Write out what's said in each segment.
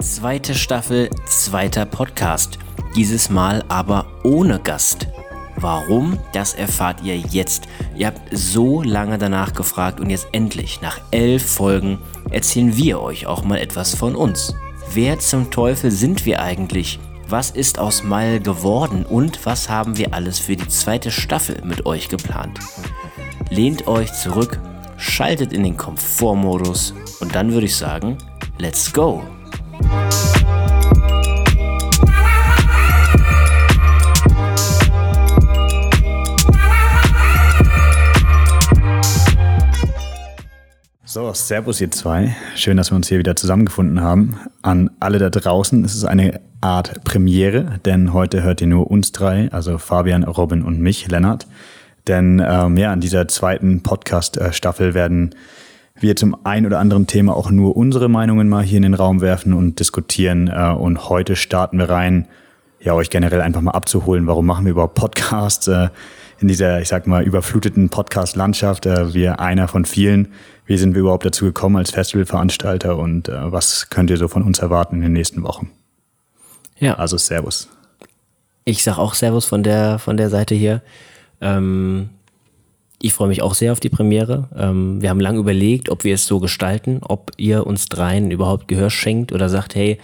Zweite Staffel, zweiter Podcast. Dieses Mal aber ohne Gast. Warum? Das erfahrt ihr jetzt. Ihr habt so lange danach gefragt und jetzt endlich, nach elf Folgen, erzählen wir euch auch mal etwas von uns. Wer zum Teufel sind wir eigentlich? Was ist aus Mile geworden und was haben wir alles für die zweite Staffel mit euch geplant? Lehnt euch zurück, schaltet in den Komfortmodus und dann würde ich sagen, let's go! So, Servus ihr zwei. Schön, dass wir uns hier wieder zusammengefunden haben. An alle da draußen, es ist eine Art Premiere, denn heute hört ihr nur uns drei, also Fabian, Robin und mich, Lennart. Denn ähm, ja, an dieser zweiten Podcast-Staffel werden wir zum ein oder anderen Thema auch nur unsere Meinungen mal hier in den Raum werfen und diskutieren. Äh, und heute starten wir rein, ja, euch generell einfach mal abzuholen. Warum machen wir überhaupt Podcasts? Äh, in dieser, ich sag mal, überfluteten Podcast-Landschaft. Äh, wir einer von vielen. Wie sind wir überhaupt dazu gekommen als Festivalveranstalter und äh, was könnt ihr so von uns erwarten in den nächsten Wochen? Ja. Also Servus. Ich sag auch Servus von der, von der Seite hier. Ähm, ich freue mich auch sehr auf die Premiere. Ähm, wir haben lange überlegt, ob wir es so gestalten, ob ihr uns dreien überhaupt Gehör schenkt oder sagt, hey,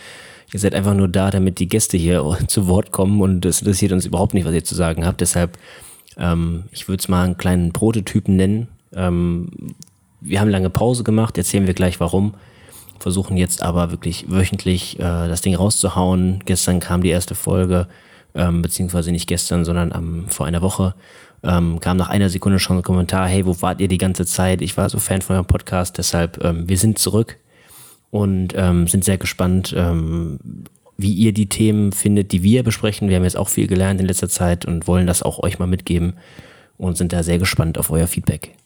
ihr seid einfach nur da, damit die Gäste hier zu Wort kommen und es interessiert uns überhaupt nicht, was ihr zu sagen habt. Deshalb, ähm, ich würde es mal einen kleinen Prototypen nennen, ähm, wir haben lange Pause gemacht, erzählen wir gleich warum. Versuchen jetzt aber wirklich wöchentlich äh, das Ding rauszuhauen. Gestern kam die erste Folge, ähm, beziehungsweise nicht gestern, sondern am, vor einer Woche. Ähm, kam nach einer Sekunde schon ein Kommentar, hey, wo wart ihr die ganze Zeit? Ich war so Fan von eurem Podcast, deshalb, ähm, wir sind zurück und ähm, sind sehr gespannt, ähm, wie ihr die Themen findet, die wir besprechen. Wir haben jetzt auch viel gelernt in letzter Zeit und wollen das auch euch mal mitgeben und sind da sehr gespannt auf euer Feedback.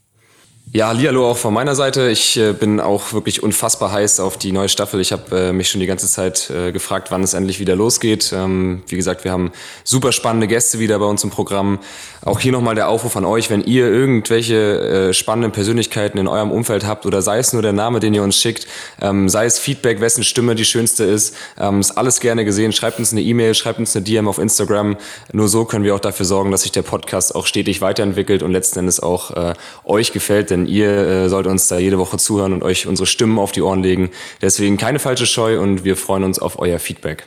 Ja, hallo auch von meiner Seite. Ich äh, bin auch wirklich unfassbar heiß auf die neue Staffel. Ich habe äh, mich schon die ganze Zeit äh, gefragt, wann es endlich wieder losgeht. Ähm, wie gesagt, wir haben super spannende Gäste wieder bei uns im Programm. Auch hier nochmal der Aufruf an euch, wenn ihr irgendwelche äh, spannenden Persönlichkeiten in eurem Umfeld habt oder sei es nur der Name, den ihr uns schickt, ähm, sei es Feedback, wessen Stimme die schönste ist, ähm, ist alles gerne gesehen. Schreibt uns eine E-Mail, schreibt uns eine DM auf Instagram. Nur so können wir auch dafür sorgen, dass sich der Podcast auch stetig weiterentwickelt und letzten Endes auch äh, euch gefällt, denn ihr äh, sollt uns da jede Woche zuhören und euch unsere Stimmen auf die Ohren legen. Deswegen keine falsche Scheu und wir freuen uns auf euer Feedback.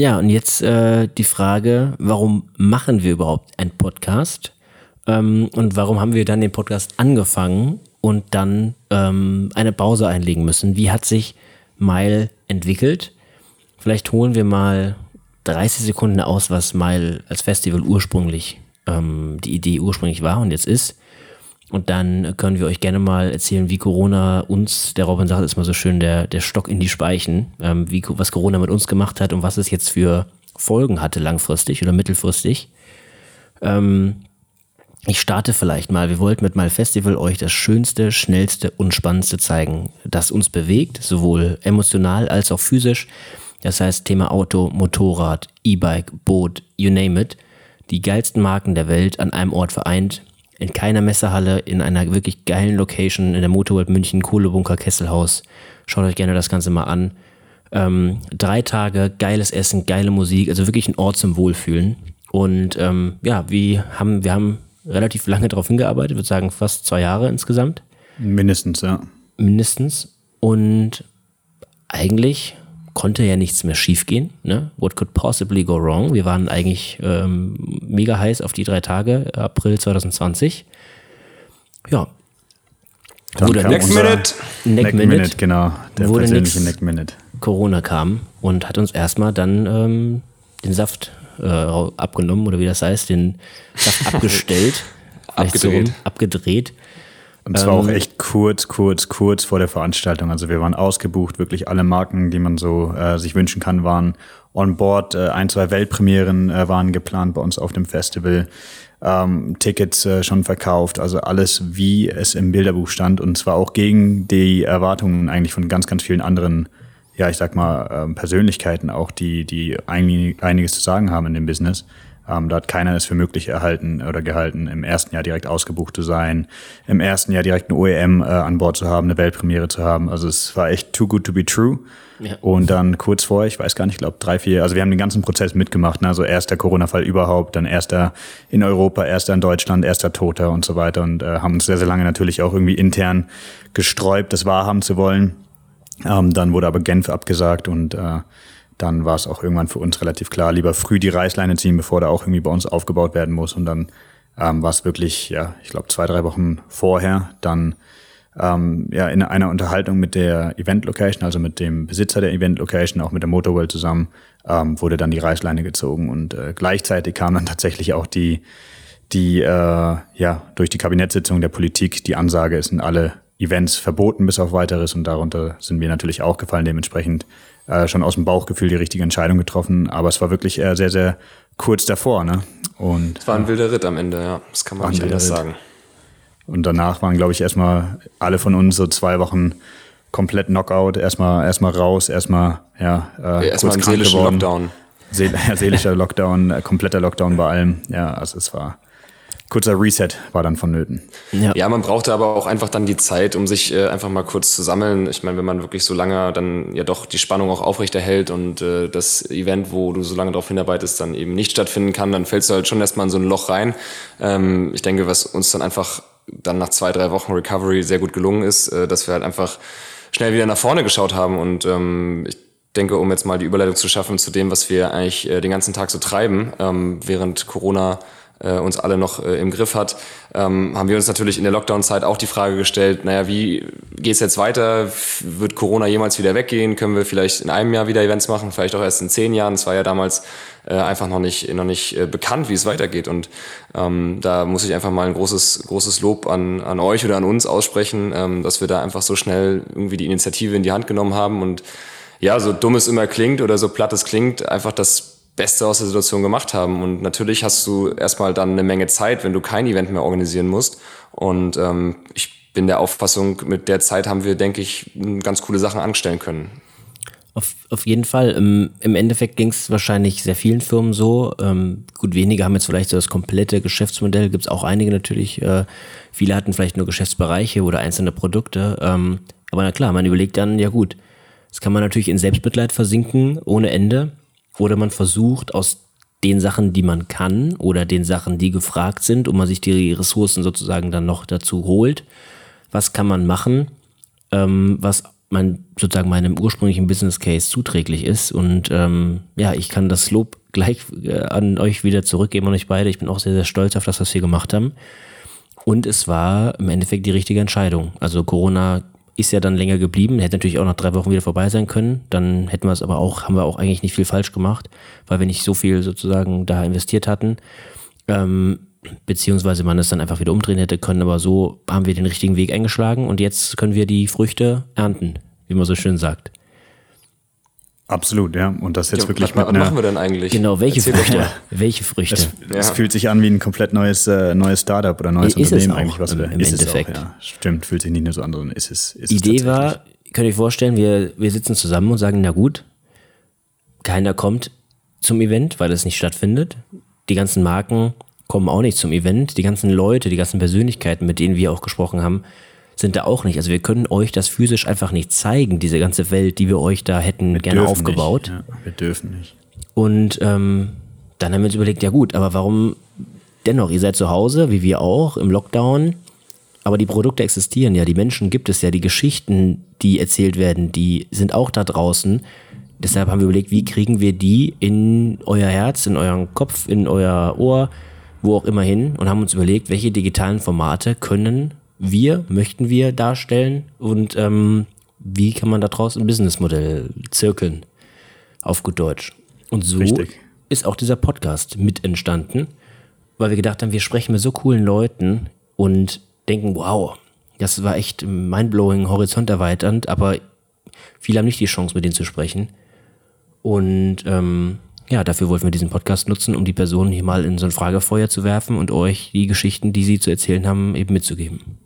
Ja, und jetzt äh, die Frage, warum machen wir überhaupt einen Podcast? Ähm, und warum haben wir dann den Podcast angefangen und dann ähm, eine Pause einlegen müssen? Wie hat sich Mile entwickelt? Vielleicht holen wir mal 30 Sekunden aus, was Mile als Festival ursprünglich, ähm, die Idee ursprünglich war und jetzt ist. Und dann können wir euch gerne mal erzählen, wie Corona uns, der Robin sagt, ist mal so schön, der, der Stock in die Speichen, ähm, wie, was Corona mit uns gemacht hat und was es jetzt für Folgen hatte, langfristig oder mittelfristig. Ähm, ich starte vielleicht mal. Wir wollten mit Mal Festival euch das Schönste, Schnellste und Spannendste zeigen, das uns bewegt, sowohl emotional als auch physisch. Das heißt, Thema Auto, Motorrad, E-Bike, Boot, you name it. Die geilsten Marken der Welt an einem Ort vereint in keiner Messehalle, in einer wirklich geilen Location, in der Motorworld München, Kohlebunker, Kesselhaus. Schaut euch gerne das Ganze mal an. Ähm, drei Tage, geiles Essen, geile Musik, also wirklich ein Ort zum Wohlfühlen. Und ähm, ja, wir haben, wir haben relativ lange darauf hingearbeitet, würde sagen fast zwei Jahre insgesamt. Mindestens, ja. Mindestens. Und eigentlich konnte ja nichts mehr schiefgehen. Ne? What could possibly go wrong? Wir waren eigentlich ähm, mega heiß auf die drei Tage, April 2020. Ja. Dann Wurde Next Minute. Neck, Neck Minute, Minute, genau. Der wurde persönliche Neck Minute. Corona kam und hat uns erstmal dann ähm, den Saft äh, abgenommen oder wie das heißt, den Saft abgestellt. abgedreht. So, abgedreht. Und zwar ähm, auch echt kurz, kurz, kurz vor der Veranstaltung. Also wir waren ausgebucht, wirklich alle Marken, die man so äh, sich wünschen kann, waren on board. Äh, ein, zwei Weltpremieren äh, waren geplant bei uns auf dem Festival. Ähm, Tickets äh, schon verkauft, also alles, wie es im Bilderbuch stand. Und zwar auch gegen die Erwartungen eigentlich von ganz, ganz vielen anderen, ja, ich sag mal, äh, Persönlichkeiten auch, die, die eigentlich einiges zu sagen haben in dem Business. Ähm, da hat keiner es für möglich erhalten oder gehalten, im ersten Jahr direkt ausgebucht zu sein, im ersten Jahr direkt eine OEM äh, an Bord zu haben, eine Weltpremiere zu haben. Also es war echt too good to be true. Ja. Und dann kurz vor, ich weiß gar nicht, ich glaube drei, vier, also wir haben den ganzen Prozess mitgemacht. Ne? Also erster Corona-Fall überhaupt, dann erster in Europa, erster in Deutschland, erster Toter und so weiter und äh, haben uns sehr, sehr lange natürlich auch irgendwie intern gesträubt, das wahrhaben zu wollen. Ähm, dann wurde aber Genf abgesagt und äh, dann war es auch irgendwann für uns relativ klar, lieber früh die Reißleine ziehen, bevor da auch irgendwie bei uns aufgebaut werden muss. Und dann ähm, war es wirklich, ja, ich glaube, zwei, drei Wochen vorher, dann ähm, ja, in einer Unterhaltung mit der Event Location, also mit dem Besitzer der Event Location, auch mit der Motorworld zusammen, ähm, wurde dann die Reißleine gezogen. Und äh, gleichzeitig kam dann tatsächlich auch die, die äh, ja, durch die Kabinettssitzung der Politik die Ansage, es sind alle Events verboten bis auf weiteres und darunter sind wir natürlich auch gefallen. Dementsprechend äh, schon aus dem Bauchgefühl die richtige Entscheidung getroffen. Aber es war wirklich äh, sehr, sehr kurz davor. Ne? Und, es war ein wilder Ritt am Ende, ja. Das kann man nicht anders Ritt. sagen. Und danach waren, glaube ich, erstmal alle von uns so zwei Wochen komplett Knockout. Erstmal, erstmal raus, erstmal, ja, äh, erstmal ein seelischer Lockdown. Seel seelischer Lockdown, kompletter Lockdown bei allem. Ja, also es war, kurzer Reset war dann vonnöten. Ja. ja, man brauchte aber auch einfach dann die Zeit, um sich äh, einfach mal kurz zu sammeln. Ich meine, wenn man wirklich so lange dann ja doch die Spannung auch aufrechterhält und äh, das Event, wo du so lange darauf hinarbeitest, dann eben nicht stattfinden kann, dann fällst du halt schon erstmal in so ein Loch rein. Ähm, ich denke, was uns dann einfach dann nach zwei, drei Wochen Recovery sehr gut gelungen ist, äh, dass wir halt einfach schnell wieder nach vorne geschaut haben und ähm, ich denke, um jetzt mal die Überleitung zu schaffen zu dem, was wir eigentlich äh, den ganzen Tag so treiben, ähm, während Corona äh, uns alle noch äh, im Griff hat, ähm, haben wir uns natürlich in der Lockdown-Zeit auch die Frage gestellt, naja, wie geht's jetzt weiter? Wird Corona jemals wieder weggehen? Können wir vielleicht in einem Jahr wieder Events machen? Vielleicht auch erst in zehn Jahren. Es war ja damals äh, einfach noch nicht, noch nicht äh, bekannt, wie es weitergeht. Und ähm, da muss ich einfach mal ein großes, großes Lob an, an euch oder an uns aussprechen, ähm, dass wir da einfach so schnell irgendwie die Initiative in die Hand genommen haben und ja, so dumm es immer klingt oder so platt es klingt, einfach das Beste aus der Situation gemacht haben. Und natürlich hast du erstmal dann eine Menge Zeit, wenn du kein Event mehr organisieren musst. Und ähm, ich bin der Auffassung, mit der Zeit haben wir, denke ich, ganz coole Sachen anstellen können. Auf, auf jeden Fall. Im, im Endeffekt ging es wahrscheinlich sehr vielen Firmen so. Ähm, gut, wenige haben jetzt vielleicht so das komplette Geschäftsmodell, gibt es auch einige natürlich. Äh, viele hatten vielleicht nur Geschäftsbereiche oder einzelne Produkte. Ähm, aber na klar, man überlegt dann, ja gut, das kann man natürlich in Selbstmitleid versinken ohne Ende. Oder man versucht aus den Sachen, die man kann oder den Sachen, die gefragt sind und man sich die Ressourcen sozusagen dann noch dazu holt. Was kann man machen, ähm, was man sozusagen meinem ursprünglichen Business Case zuträglich ist. Und ähm, ja, ich kann das Lob gleich äh, an euch wieder zurückgeben, an euch beide. Ich bin auch sehr, sehr stolz auf das, was wir gemacht haben. Und es war im Endeffekt die richtige Entscheidung. Also Corona ist ja dann länger geblieben, hätte natürlich auch nach drei Wochen wieder vorbei sein können. Dann hätten wir es aber auch, haben wir auch eigentlich nicht viel falsch gemacht, weil wir nicht so viel sozusagen da investiert hatten. Ähm, beziehungsweise man es dann einfach wieder umdrehen hätte können, aber so haben wir den richtigen Weg eingeschlagen und jetzt können wir die Früchte ernten, wie man so schön sagt. Absolut, ja. Und das jetzt ja, wirklich was, mit machen wir denn eigentlich? Genau, welche Erzähl Früchte? Welche Früchte? Es, ja. es, fühlt sich an wie ein komplett neues, äh, neues Startup oder neues ist Unternehmen eigentlich, was wir im ist Endeffekt. Es auch, ja. Stimmt, fühlt sich nicht nur so an, sondern ist es. Ist Idee es war, könnt ihr euch vorstellen, wir, wir sitzen zusammen und sagen, na gut, keiner kommt zum Event, weil es nicht stattfindet. Die ganzen Marken kommen auch nicht zum Event. Die ganzen Leute, die ganzen Persönlichkeiten, mit denen wir auch gesprochen haben, sind da auch nicht. Also wir können euch das physisch einfach nicht zeigen, diese ganze Welt, die wir euch da hätten wir gerne aufgebaut. Nicht. Ja, wir dürfen nicht. Und ähm, dann haben wir uns überlegt, ja gut, aber warum dennoch? Ihr seid zu Hause, wie wir auch, im Lockdown. Aber die Produkte existieren ja, die Menschen gibt es ja, die Geschichten, die erzählt werden, die sind auch da draußen. Deshalb haben wir überlegt, wie kriegen wir die in euer Herz, in euren Kopf, in euer Ohr, wo auch immer hin und haben uns überlegt, welche digitalen Formate können wir, möchten wir darstellen und ähm, wie kann man daraus ein Businessmodell zirkeln, auf gut Deutsch. Und so Richtig. ist auch dieser Podcast mit entstanden, weil wir gedacht haben, wir sprechen mit so coolen Leuten und denken, wow, das war echt mindblowing, horizonterweiternd, aber viele haben nicht die Chance, mit denen zu sprechen. Und ähm, ja, dafür wollten wir diesen Podcast nutzen, um die Personen hier mal in so ein Fragefeuer zu werfen und euch die Geschichten, die sie zu erzählen haben, eben mitzugeben.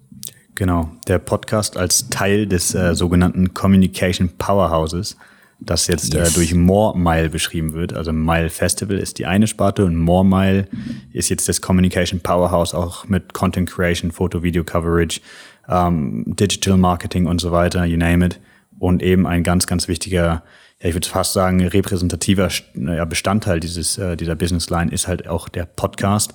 Genau, der Podcast als Teil des äh, sogenannten Communication Powerhouses. das jetzt yes. äh, durch More Mile beschrieben wird. Also Mile Festival ist die eine Sparte und More Mile ist jetzt das Communication Powerhouse auch mit Content Creation, Foto, Video Coverage, ähm, Digital Marketing und so weiter, you name it. Und eben ein ganz, ganz wichtiger, ja, ich würde fast sagen, repräsentativer Bestandteil dieses, äh, dieser Business Line ist halt auch der Podcast,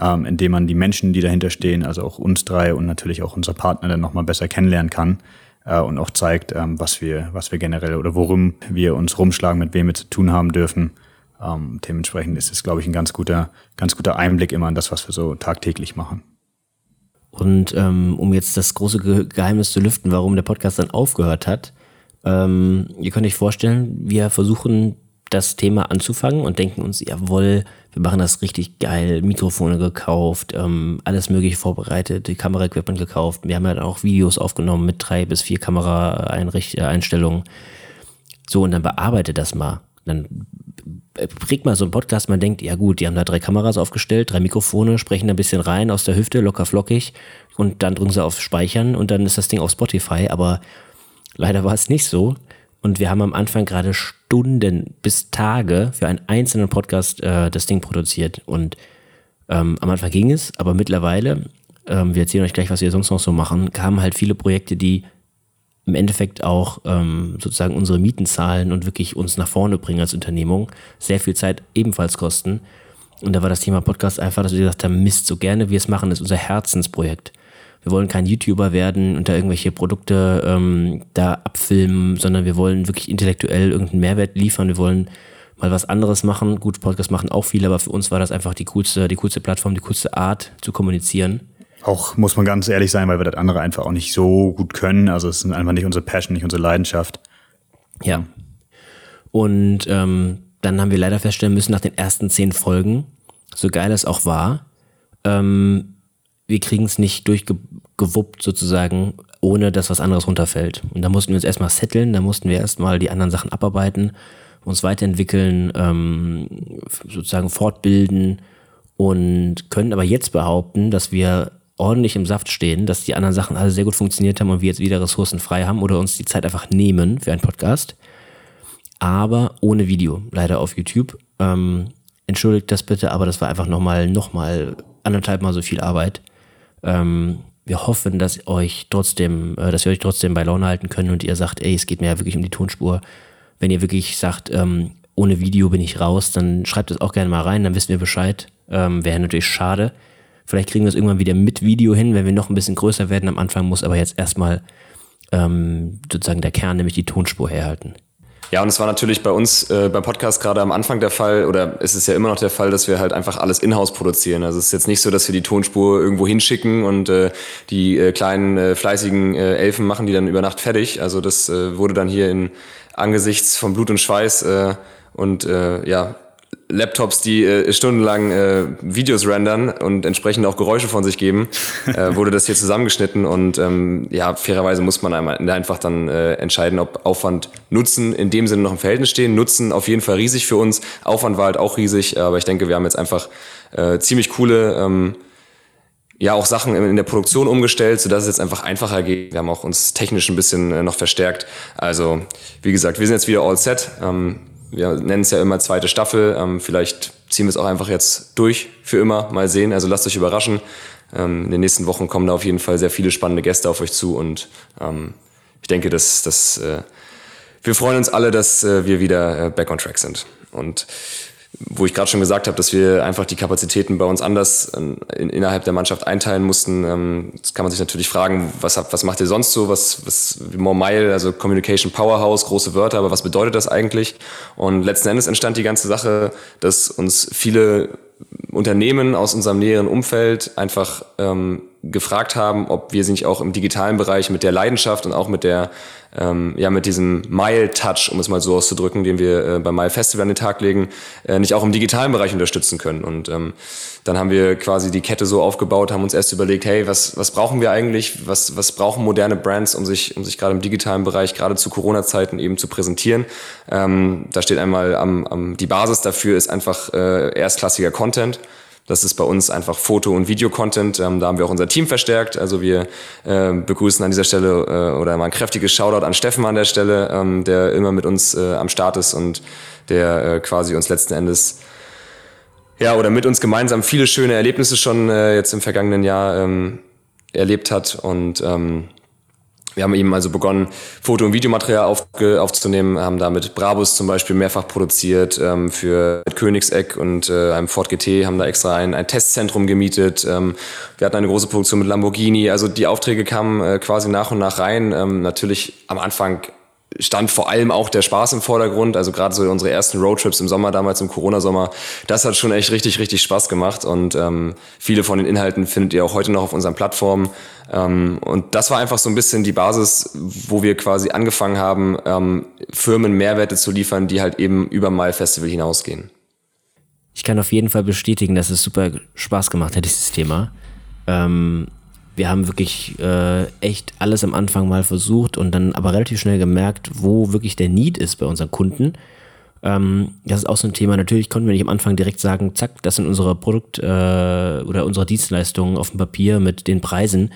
ähm, in dem man die Menschen, die dahinter stehen, also auch uns drei und natürlich auch unser Partner dann nochmal besser kennenlernen kann äh, und auch zeigt, ähm, was wir, was wir generell oder worum wir uns rumschlagen, mit wem wir zu tun haben dürfen. Ähm, dementsprechend ist es, glaube ich, ein ganz guter, ganz guter Einblick immer in das, was wir so tagtäglich machen. Und ähm, um jetzt das große Geheimnis zu lüften, warum der Podcast dann aufgehört hat, ähm, ihr könnt euch vorstellen, wir versuchen das Thema anzufangen und denken uns, jawohl, wir machen das richtig geil, Mikrofone gekauft, ähm, alles mögliche vorbereitet, die Kameraequipment gekauft. Wir haben ja dann auch Videos aufgenommen mit drei bis vier Kameraeinstellungen. So, und dann bearbeitet das mal. Dann kriegt mal so einen Podcast, man denkt, ja gut, die haben da drei Kameras aufgestellt, drei Mikrofone, sprechen ein bisschen rein aus der Hüfte, locker flockig und dann drücken sie auf Speichern und dann ist das Ding auf Spotify, aber leider war es nicht so. Und wir haben am Anfang gerade Stunden bis Tage für einen einzelnen Podcast äh, das Ding produziert. Und ähm, am Anfang ging es, aber mittlerweile, ähm, wir erzählen euch gleich, was wir sonst noch so machen, kamen halt viele Projekte, die im Endeffekt auch ähm, sozusagen unsere Mieten zahlen und wirklich uns nach vorne bringen als Unternehmung, sehr viel Zeit ebenfalls kosten. Und da war das Thema Podcast einfach, dass wir gesagt haben, Mist, so gerne wir es machen, ist unser Herzensprojekt. Wir wollen kein YouTuber werden und da irgendwelche Produkte ähm, da abfilmen, sondern wir wollen wirklich intellektuell irgendeinen Mehrwert liefern. Wir wollen mal was anderes machen. Gut, Podcast machen auch viele, aber für uns war das einfach die coolste, die coolste Plattform, die coolste Art zu kommunizieren. Auch muss man ganz ehrlich sein, weil wir das andere einfach auch nicht so gut können. Also es ist einfach nicht unsere Passion, nicht unsere Leidenschaft. Ja. Und ähm, dann haben wir leider feststellen müssen, nach den ersten zehn Folgen, so geil es auch war, ähm, wir kriegen es nicht durchgewuppt sozusagen, ohne dass was anderes runterfällt. Und da mussten wir uns erstmal setteln, da mussten wir erstmal die anderen Sachen abarbeiten, uns weiterentwickeln, ähm, sozusagen fortbilden und können aber jetzt behaupten, dass wir ordentlich im Saft stehen, dass die anderen Sachen alle sehr gut funktioniert haben und wir jetzt wieder Ressourcen frei haben oder uns die Zeit einfach nehmen für einen Podcast. Aber ohne Video, leider auf YouTube. Ähm, entschuldigt das bitte, aber das war einfach nochmal, nochmal anderthalb Mal so viel Arbeit. Ähm, wir hoffen, dass euch trotzdem, äh, dass wir euch trotzdem bei Laune halten können und ihr sagt, ey, es geht mir ja wirklich um die Tonspur. Wenn ihr wirklich sagt, ähm, ohne Video bin ich raus, dann schreibt es auch gerne mal rein, dann wissen wir Bescheid. Ähm, Wäre natürlich schade. Vielleicht kriegen wir es irgendwann wieder mit Video hin, wenn wir noch ein bisschen größer werden am Anfang, muss aber jetzt erstmal ähm, sozusagen der Kern, nämlich die Tonspur herhalten. Ja, und es war natürlich bei uns äh, beim Podcast gerade am Anfang der Fall, oder es ist ja immer noch der Fall, dass wir halt einfach alles in-house produzieren. Also es ist jetzt nicht so, dass wir die Tonspur irgendwo hinschicken und äh, die äh, kleinen äh, fleißigen äh, Elfen machen die dann über Nacht fertig. Also das äh, wurde dann hier in angesichts von Blut und Schweiß äh, und äh, ja Laptops, die äh, stundenlang äh, Videos rendern und entsprechend auch Geräusche von sich geben, äh, wurde das hier zusammengeschnitten und ähm, ja, fairerweise muss man einfach dann äh, entscheiden, ob Aufwand, Nutzen in dem Sinne noch im Verhältnis stehen. Nutzen auf jeden Fall riesig für uns, Aufwand war halt auch riesig, aber ich denke, wir haben jetzt einfach äh, ziemlich coole ähm, ja auch Sachen in der Produktion umgestellt, sodass es jetzt einfach einfacher geht. Wir haben auch uns technisch ein bisschen äh, noch verstärkt. Also wie gesagt, wir sind jetzt wieder all set. Ähm, wir nennen es ja immer zweite Staffel. Ähm, vielleicht ziehen wir es auch einfach jetzt durch für immer. Mal sehen. Also lasst euch überraschen. Ähm, in den nächsten Wochen kommen da auf jeden Fall sehr viele spannende Gäste auf euch zu und ähm, ich denke, dass, dass äh, wir freuen uns alle, dass äh, wir wieder äh, back on track sind. Und wo ich gerade schon gesagt habe, dass wir einfach die Kapazitäten bei uns anders ähm, in, innerhalb der Mannschaft einteilen mussten. Ähm, das kann man sich natürlich fragen, was, was macht ihr sonst so? Was, was More Mile, also Communication Powerhouse, große Wörter, aber was bedeutet das eigentlich? Und letzten Endes entstand die ganze Sache, dass uns viele Unternehmen aus unserem näheren Umfeld einfach ähm, gefragt haben, ob wir sie nicht auch im digitalen Bereich mit der Leidenschaft und auch mit der ähm, ja mit diesem Mile Touch, um es mal so auszudrücken, den wir äh, beim Mile Festival an den Tag legen, äh, nicht auch im digitalen Bereich unterstützen können. Und ähm, dann haben wir quasi die Kette so aufgebaut, haben uns erst überlegt, hey, was was brauchen wir eigentlich? Was was brauchen moderne Brands, um sich um sich gerade im digitalen Bereich gerade zu Corona-Zeiten eben zu präsentieren? Ähm, da steht einmal am, am die Basis dafür ist einfach äh, erstklassiger Content Das ist bei uns einfach Foto- und Videocontent. Ähm, da haben wir auch unser Team verstärkt. Also wir äh, begrüßen an dieser Stelle äh, oder mal ein kräftiges Shoutout an Steffen an der Stelle, ähm, der immer mit uns äh, am Start ist und der äh, quasi uns letzten Endes ja oder mit uns gemeinsam viele schöne Erlebnisse schon äh, jetzt im vergangenen Jahr ähm, erlebt hat und ähm, wir haben eben also begonnen, Foto- und Videomaterial auf, aufzunehmen, haben damit Brabus zum Beispiel mehrfach produziert ähm, für Königseck und äh, einem Ford GT, haben da extra ein, ein Testzentrum gemietet. Ähm, wir hatten eine große Produktion mit Lamborghini. Also die Aufträge kamen äh, quasi nach und nach rein. Ähm, natürlich am Anfang stand vor allem auch der Spaß im Vordergrund. Also gerade so unsere ersten Roadtrips im Sommer, damals im Corona-Sommer, das hat schon echt richtig, richtig Spaß gemacht. Und ähm, viele von den Inhalten findet ihr auch heute noch auf unseren Plattformen. Ähm, und das war einfach so ein bisschen die Basis, wo wir quasi angefangen haben, ähm, Firmen Mehrwerte zu liefern, die halt eben über Mile Festival hinausgehen. Ich kann auf jeden Fall bestätigen, dass es super Spaß gemacht hat, dieses Thema. Ähm, wir haben wirklich äh, echt alles am Anfang mal versucht und dann aber relativ schnell gemerkt, wo wirklich der Need ist bei unseren Kunden. Ähm, das ist auch so ein Thema. Natürlich konnten wir nicht am Anfang direkt sagen, zack, das sind unsere Produkt- äh, oder unsere Dienstleistungen auf dem Papier mit den Preisen.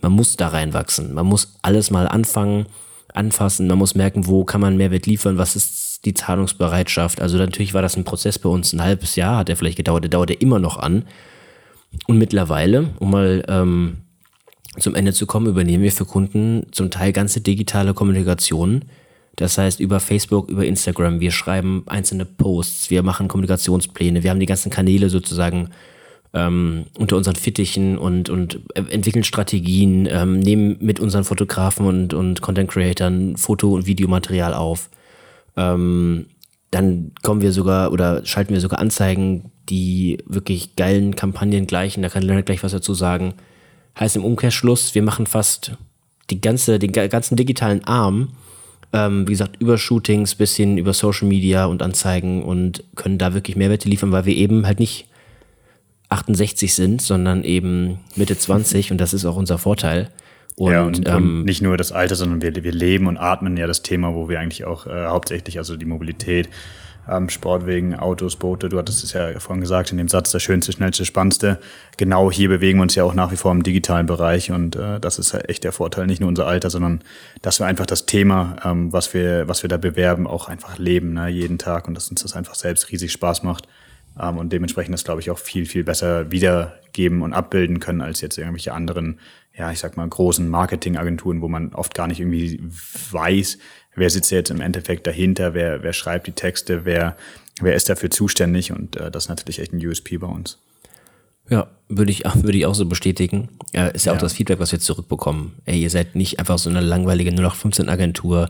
Man muss da reinwachsen. Man muss alles mal anfangen, anfassen. Man muss merken, wo kann man Mehrwert liefern, was ist die Zahlungsbereitschaft. Also natürlich war das ein Prozess bei uns. Ein halbes Jahr hat er vielleicht gedauert, der dauerte immer noch an. Und mittlerweile, um mal ähm, zum Ende zu kommen, übernehmen wir für Kunden zum Teil ganze digitale Kommunikation. Das heißt, über Facebook, über Instagram, wir schreiben einzelne Posts, wir machen Kommunikationspläne, wir haben die ganzen Kanäle sozusagen ähm, unter unseren Fittichen und, und entwickeln Strategien, ähm, nehmen mit unseren Fotografen und, und Content Creatern Foto- und Videomaterial auf. Ähm, dann kommen wir sogar oder schalten wir sogar Anzeigen, die wirklich geilen Kampagnen gleichen. Da kann Leonard gleich was dazu sagen. Heißt im Umkehrschluss, wir machen fast die ganze, den ganzen digitalen Arm, ähm, wie gesagt, über Shootings bis hin über Social Media und Anzeigen und können da wirklich Mehrwerte liefern, weil wir eben halt nicht 68 sind, sondern eben Mitte 20 und das ist auch unser Vorteil. Und, ja, und, ähm, und nicht nur das Alter, sondern wir, wir leben und atmen ja das Thema, wo wir eigentlich auch äh, hauptsächlich, also die Mobilität, Sportwegen, Autos, Boote, du hattest es ja vorhin gesagt in dem Satz, das Schönste, Schnellste, Spannendste. Genau hier bewegen wir uns ja auch nach wie vor im digitalen Bereich und äh, das ist echt der Vorteil, nicht nur unser Alter, sondern dass wir einfach das Thema, ähm, was, wir, was wir da bewerben, auch einfach leben, ne, jeden Tag und dass uns das einfach selbst riesig Spaß macht ähm, und dementsprechend das, glaube ich, auch viel, viel besser wiedergeben und abbilden können als jetzt irgendwelche anderen, ja, ich sag mal, großen Marketingagenturen, wo man oft gar nicht irgendwie weiß, wer sitzt jetzt im Endeffekt dahinter, wer, wer schreibt die Texte, wer, wer ist dafür zuständig und äh, das ist natürlich echt ein USP bei uns. Ja, würde ich, würde ich auch so bestätigen. Ja, ist ja, ja, auch das Feedback, was wir zurückbekommen. Ey, ihr seid nicht einfach so eine langweilige 0815-Agentur.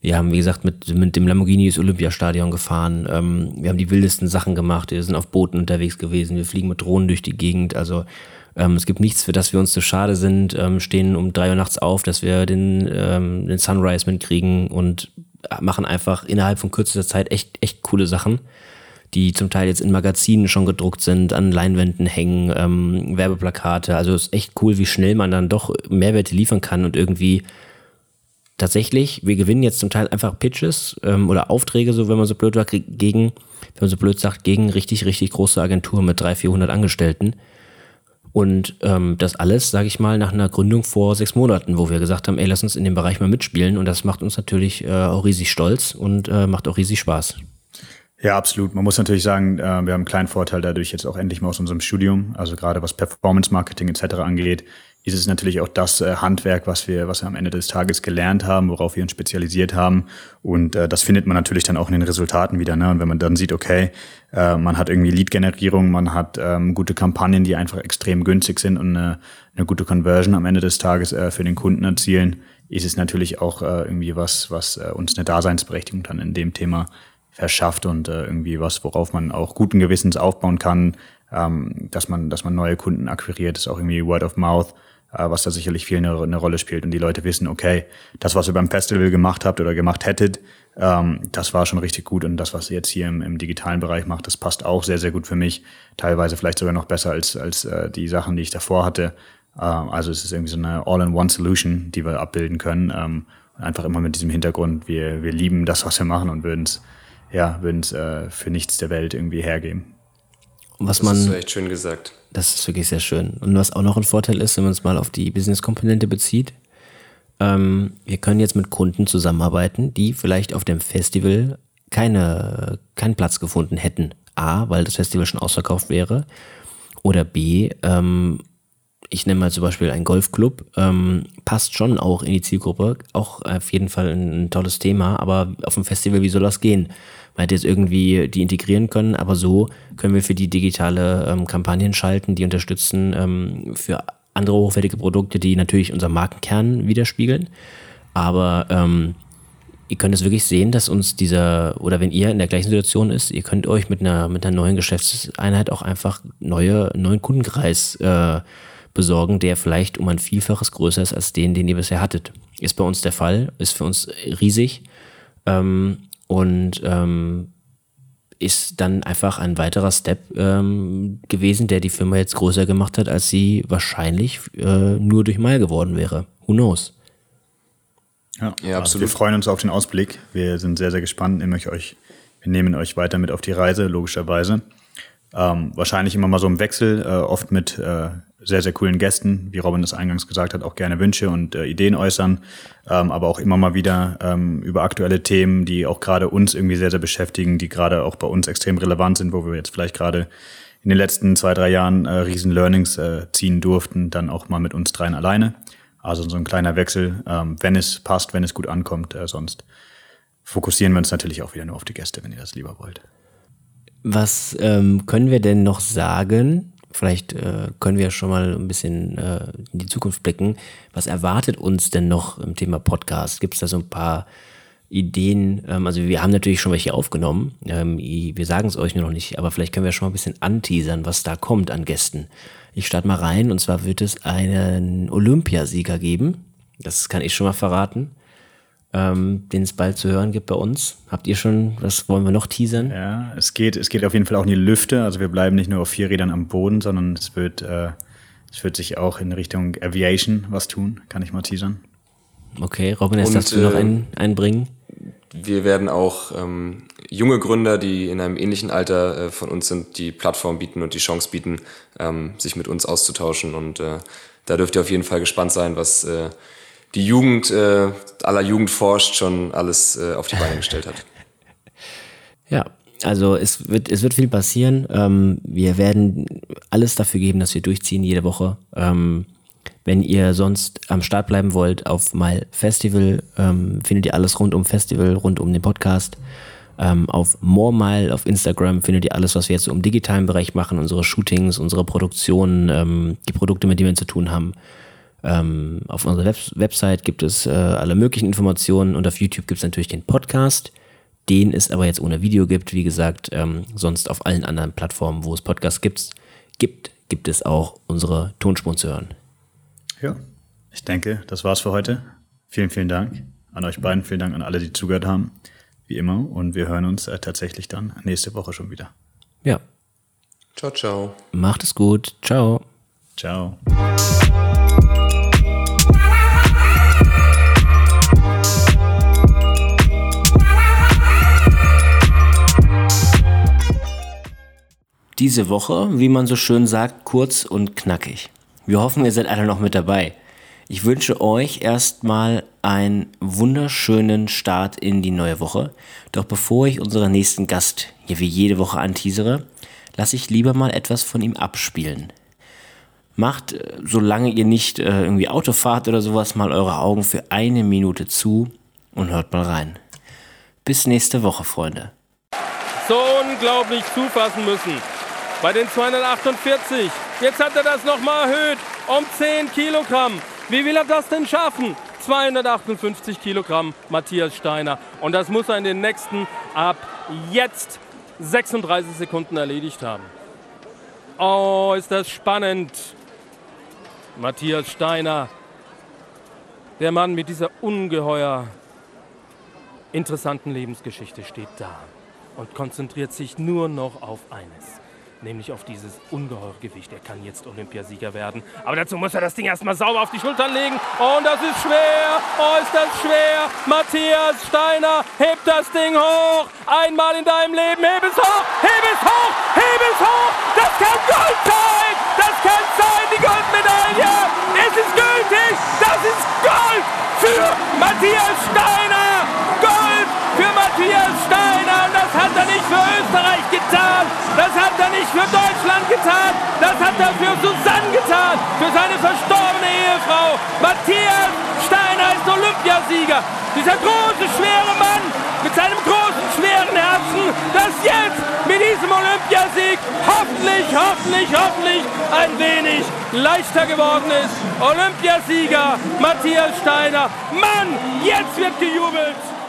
Wir haben, wie gesagt, mit, mit dem Lamborghini das Olympiastadion gefahren. Ähm, wir haben die wildesten Sachen gemacht. Wir sind auf Booten unterwegs gewesen. Wir fliegen mit Drohnen durch die Gegend. Also ähm, es gibt nichts, für das wir uns zu schade sind, ähm, stehen um drei Uhr nachts auf, dass wir den, ähm, den Sunrise mitkriegen und machen einfach innerhalb von kürzester Zeit echt, echt coole Sachen, die zum Teil jetzt in Magazinen schon gedruckt sind, an Leinwänden hängen, ähm, Werbeplakate. Also es ist echt cool, wie schnell man dann doch Mehrwerte liefern kann und irgendwie tatsächlich, wir gewinnen jetzt zum Teil einfach Pitches ähm, oder Aufträge, so wenn man so blöd sagt, gegen, wenn man so blöd sagt, gegen richtig, richtig große Agenturen mit 300, 400 Angestellten. Und ähm, das alles, sage ich mal, nach einer Gründung vor sechs Monaten, wo wir gesagt haben, ey, lass uns in dem Bereich mal mitspielen. Und das macht uns natürlich äh, auch riesig stolz und äh, macht auch riesig Spaß. Ja, absolut. Man muss natürlich sagen, äh, wir haben einen kleinen Vorteil dadurch jetzt auch endlich mal aus unserem Studium, also gerade was Performance Marketing etc. angeht, ist es natürlich auch das äh, Handwerk, was wir, was wir am Ende des Tages gelernt haben, worauf wir uns spezialisiert haben. Und äh, das findet man natürlich dann auch in den Resultaten wieder. Ne? Und wenn man dann sieht, okay, äh, man hat irgendwie Lead-Generierung, man hat ähm, gute Kampagnen, die einfach extrem günstig sind und eine, eine gute Conversion am Ende des Tages äh, für den Kunden erzielen, ist es natürlich auch äh, irgendwie was, was äh, uns eine Daseinsberechtigung dann in dem Thema verschafft und äh, irgendwie was, worauf man auch guten Gewissens aufbauen kann, ähm, dass man, dass man neue Kunden akquiriert, ist auch irgendwie Word of Mouth was da sicherlich viel eine, eine, Rolle spielt. Und die Leute wissen, okay, das, was ihr beim Festival gemacht habt oder gemacht hättet, ähm, das war schon richtig gut. Und das, was ihr jetzt hier im, im, digitalen Bereich macht, das passt auch sehr, sehr gut für mich. Teilweise vielleicht sogar noch besser als, als äh, die Sachen, die ich davor hatte. Äh, also es ist irgendwie so eine All-in-One-Solution, die wir abbilden können. Ähm, einfach immer mit diesem Hintergrund, wir, wir lieben das, was wir machen und würden es ja, würden's, äh, für nichts der Welt irgendwie hergeben. Was das man, ist echt schön gesagt. Das ist wirklich sehr schön. Und was auch noch ein Vorteil ist, wenn man es mal auf die Business-Komponente bezieht, ähm, wir können jetzt mit Kunden zusammenarbeiten, die vielleicht auf dem Festival keine, keinen Platz gefunden hätten. A, weil das Festival schon ausverkauft wäre. Oder B, ähm, ich nenne mal zum Beispiel einen Golfclub, ähm, passt schon auch in die Zielgruppe, auch auf jeden Fall ein, ein, tolles Thema, aber auf dem Festival, wie soll das gehen? Man hätte jetzt irgendwie die integrieren können, aber so können wir für die digitale ähm, Kampagnen schalten, die unterstützen ähm, für andere hochwertige Produkte, die natürlich unseren Markenkern widerspiegeln. Aber ähm, ihr könnt es wirklich sehen, dass uns dieser, oder wenn ihr in der gleichen Situation ist, ihr könnt euch mit einer, mit einer neuen Geschäftseinheit auch einfach neue, neuen Kundenkreis äh, besorgen, der vielleicht um ein Vielfaches größer ist als den, den ihr bisher hattet. Ist bei uns der Fall, ist für uns riesig ähm, und ähm, ist dann einfach ein weiterer Step ähm, gewesen, der die Firma jetzt größer gemacht hat, als sie wahrscheinlich äh, nur durch Mai geworden wäre. Who knows? Ja, ja also absolut. wir freuen uns auf den Ausblick. Wir sind sehr, sehr gespannt. Nehmen euch, wir nehmen euch weiter mit auf die Reise, logischerweise. Ähm, wahrscheinlich immer mal so im Wechsel, äh, oft mit äh, sehr, sehr coolen Gästen, wie Robin das eingangs gesagt hat, auch gerne Wünsche und äh, Ideen äußern, ähm, aber auch immer mal wieder ähm, über aktuelle Themen, die auch gerade uns irgendwie sehr, sehr beschäftigen, die gerade auch bei uns extrem relevant sind, wo wir jetzt vielleicht gerade in den letzten zwei, drei Jahren äh, riesen Learnings äh, ziehen durften, dann auch mal mit uns dreien alleine. Also so ein kleiner Wechsel, ähm, wenn es passt, wenn es gut ankommt, äh, sonst fokussieren wir uns natürlich auch wieder nur auf die Gäste, wenn ihr das lieber wollt. Was ähm, können wir denn noch sagen Vielleicht äh, können wir schon mal ein bisschen äh, in die Zukunft blicken. Was erwartet uns denn noch im Thema Podcast? Gibt es da so ein paar Ideen? Ähm, also wir haben natürlich schon welche aufgenommen. Ähm, wir sagen es euch nur noch nicht, aber vielleicht können wir schon mal ein bisschen anteasern, was da kommt an Gästen. Ich starte mal rein und zwar wird es einen Olympiasieger geben. Das kann ich schon mal verraten ähm, den es bald zu hören gibt bei uns. Habt ihr schon, was wollen wir noch teasern? Ja, es geht, es geht auf jeden Fall auch in die Lüfte. Also wir bleiben nicht nur auf vier Rädern am Boden, sondern es wird, äh, es wird sich auch in Richtung Aviation was tun. Kann ich mal teasern? Okay, Robin, jetzt darfst du noch äh, einen, einbringen. Wir werden auch ähm, junge Gründer, die in einem ähnlichen Alter äh, von uns sind, die Plattform bieten und die Chance bieten, ähm, sich mit uns auszutauschen. Und äh, da dürft ihr auf jeden Fall gespannt sein, was äh, die Jugend äh, aller Jugend forscht schon alles äh, auf die Beine gestellt hat. Ja, also es wird, es wird viel passieren. Ähm, wir werden alles dafür geben, dass wir durchziehen jede Woche. Ähm, wenn ihr sonst am Start bleiben wollt auf My Festival, ähm, findet ihr alles rund um Festival, rund um den Podcast. Ähm, auf MoreMile auf Instagram findet ihr alles, was wir jetzt so im digitalen Bereich machen, unsere Shootings, unsere Produktionen, ähm, die Produkte, mit denen wir zu tun haben. Ähm, auf unserer Web Website gibt es äh, alle möglichen Informationen und auf YouTube gibt es natürlich den Podcast, den es aber jetzt ohne Video gibt. Wie gesagt, ähm, sonst auf allen anderen Plattformen, wo es Podcasts gibt, gibt, gibt es auch unsere Tonspuren zu hören. Ja, ich denke, das war's für heute. Vielen, vielen Dank an euch beiden. Vielen Dank an alle, die zugehört haben. Wie immer. Und wir hören uns äh, tatsächlich dann nächste Woche schon wieder. Ja. Ciao, ciao. Macht es gut. Ciao. Ciao. Diese Woche, wie man so schön sagt, kurz und knackig. Wir hoffen, ihr seid alle noch mit dabei. Ich wünsche euch erstmal einen wunderschönen Start in die neue Woche. Doch bevor ich unseren nächsten Gast hier wie jede Woche anteasere, lasse ich lieber mal etwas von ihm abspielen. Macht, äh, solange ihr nicht äh, irgendwie Auto fahrt oder sowas, mal eure Augen für eine Minute zu und hört mal rein. Bis nächste Woche, Freunde. So unglaublich zufassen müssen bei den 248. Jetzt hat er das nochmal erhöht um 10 Kilogramm. Wie will er das denn schaffen? 258 Kilogramm Matthias Steiner. Und das muss er in den nächsten ab jetzt 36 Sekunden erledigt haben. Oh, ist das spannend. Matthias Steiner, der Mann mit dieser ungeheuer interessanten Lebensgeschichte steht da und konzentriert sich nur noch auf eines nämlich auf dieses ungeheure Gewicht. Er kann jetzt Olympiasieger werden. Aber dazu muss er das Ding erstmal sauber auf die Schultern legen. Und das ist schwer. Das schwer. Matthias Steiner hebt das Ding hoch. Einmal in deinem Leben. Heb es hoch. Heb es hoch. Heb es hoch. Das kann Gold sein! Das kann sein, die Goldmedaille! Es ist gültig! Das ist Gold für Matthias Steiner! Gold für Matthias Steiner! Das hat er nicht für Österreich getan! Das hat er nicht für Deutschland getan! Das hat er für Susanne getan! Für seine verstorbene Ehefrau! Matthias Steiner ist Olympiasieger! Dieser große, schwere Mann mit seinem großen, schweren Herzen, das jetzt mit diesem Olympiasieg hoffentlich, hoffentlich, hoffentlich ein wenig leichter geworden ist. Olympiasieger Matthias Steiner. Mann, jetzt wird gejubelt.